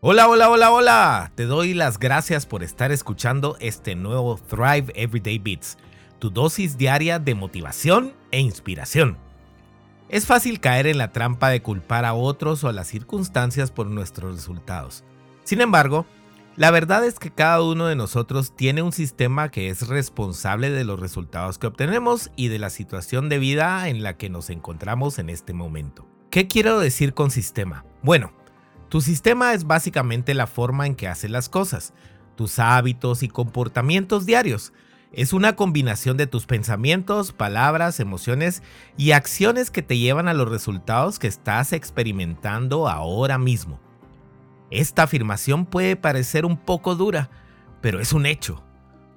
Hola, hola, hola, hola. Te doy las gracias por estar escuchando este nuevo Thrive Everyday Beats, tu dosis diaria de motivación e inspiración. Es fácil caer en la trampa de culpar a otros o a las circunstancias por nuestros resultados. Sin embargo, la verdad es que cada uno de nosotros tiene un sistema que es responsable de los resultados que obtenemos y de la situación de vida en la que nos encontramos en este momento. ¿Qué quiero decir con sistema? Bueno, tu sistema es básicamente la forma en que haces las cosas, tus hábitos y comportamientos diarios. Es una combinación de tus pensamientos, palabras, emociones y acciones que te llevan a los resultados que estás experimentando ahora mismo. Esta afirmación puede parecer un poco dura, pero es un hecho.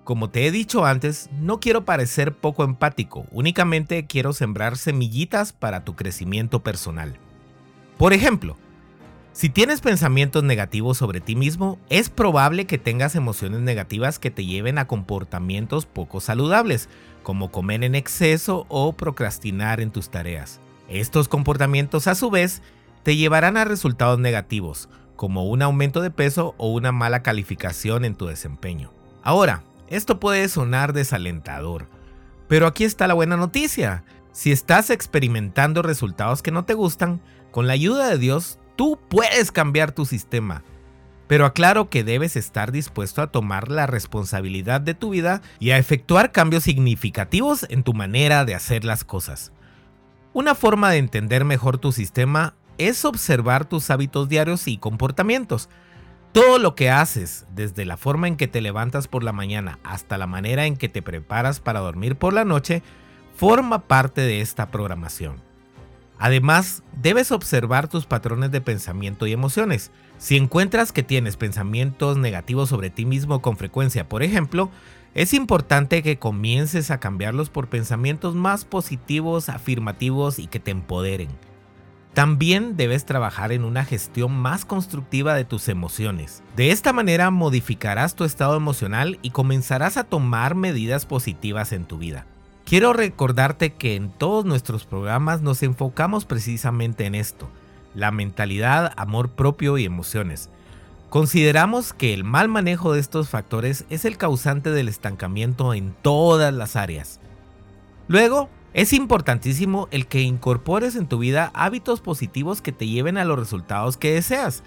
Como te he dicho antes, no quiero parecer poco empático, únicamente quiero sembrar semillitas para tu crecimiento personal. Por ejemplo, si tienes pensamientos negativos sobre ti mismo, es probable que tengas emociones negativas que te lleven a comportamientos poco saludables, como comer en exceso o procrastinar en tus tareas. Estos comportamientos a su vez te llevarán a resultados negativos, como un aumento de peso o una mala calificación en tu desempeño. Ahora, esto puede sonar desalentador, pero aquí está la buena noticia. Si estás experimentando resultados que no te gustan, con la ayuda de Dios Tú puedes cambiar tu sistema, pero aclaro que debes estar dispuesto a tomar la responsabilidad de tu vida y a efectuar cambios significativos en tu manera de hacer las cosas. Una forma de entender mejor tu sistema es observar tus hábitos diarios y comportamientos. Todo lo que haces, desde la forma en que te levantas por la mañana hasta la manera en que te preparas para dormir por la noche, forma parte de esta programación. Además, debes observar tus patrones de pensamiento y emociones. Si encuentras que tienes pensamientos negativos sobre ti mismo con frecuencia, por ejemplo, es importante que comiences a cambiarlos por pensamientos más positivos, afirmativos y que te empoderen. También debes trabajar en una gestión más constructiva de tus emociones. De esta manera modificarás tu estado emocional y comenzarás a tomar medidas positivas en tu vida. Quiero recordarte que en todos nuestros programas nos enfocamos precisamente en esto, la mentalidad, amor propio y emociones. Consideramos que el mal manejo de estos factores es el causante del estancamiento en todas las áreas. Luego, es importantísimo el que incorpores en tu vida hábitos positivos que te lleven a los resultados que deseas.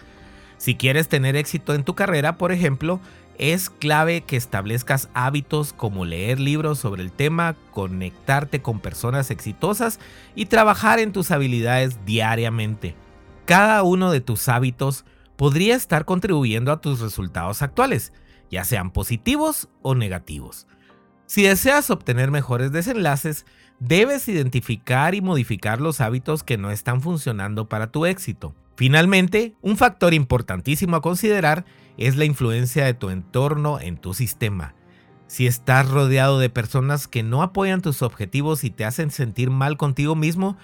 Si quieres tener éxito en tu carrera, por ejemplo, es clave que establezcas hábitos como leer libros sobre el tema, conectarte con personas exitosas y trabajar en tus habilidades diariamente. Cada uno de tus hábitos podría estar contribuyendo a tus resultados actuales, ya sean positivos o negativos. Si deseas obtener mejores desenlaces, debes identificar y modificar los hábitos que no están funcionando para tu éxito. Finalmente, un factor importantísimo a considerar es la influencia de tu entorno en tu sistema. Si estás rodeado de personas que no apoyan tus objetivos y te hacen sentir mal contigo mismo,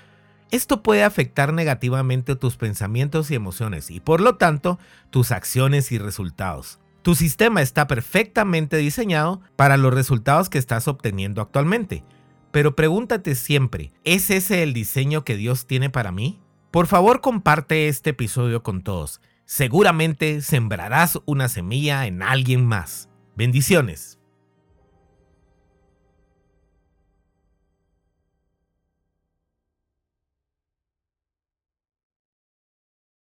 esto puede afectar negativamente tus pensamientos y emociones y por lo tanto tus acciones y resultados. Tu sistema está perfectamente diseñado para los resultados que estás obteniendo actualmente. Pero pregúntate siempre, ¿es ese el diseño que Dios tiene para mí? Por favor comparte este episodio con todos. Seguramente sembrarás una semilla en alguien más. Bendiciones.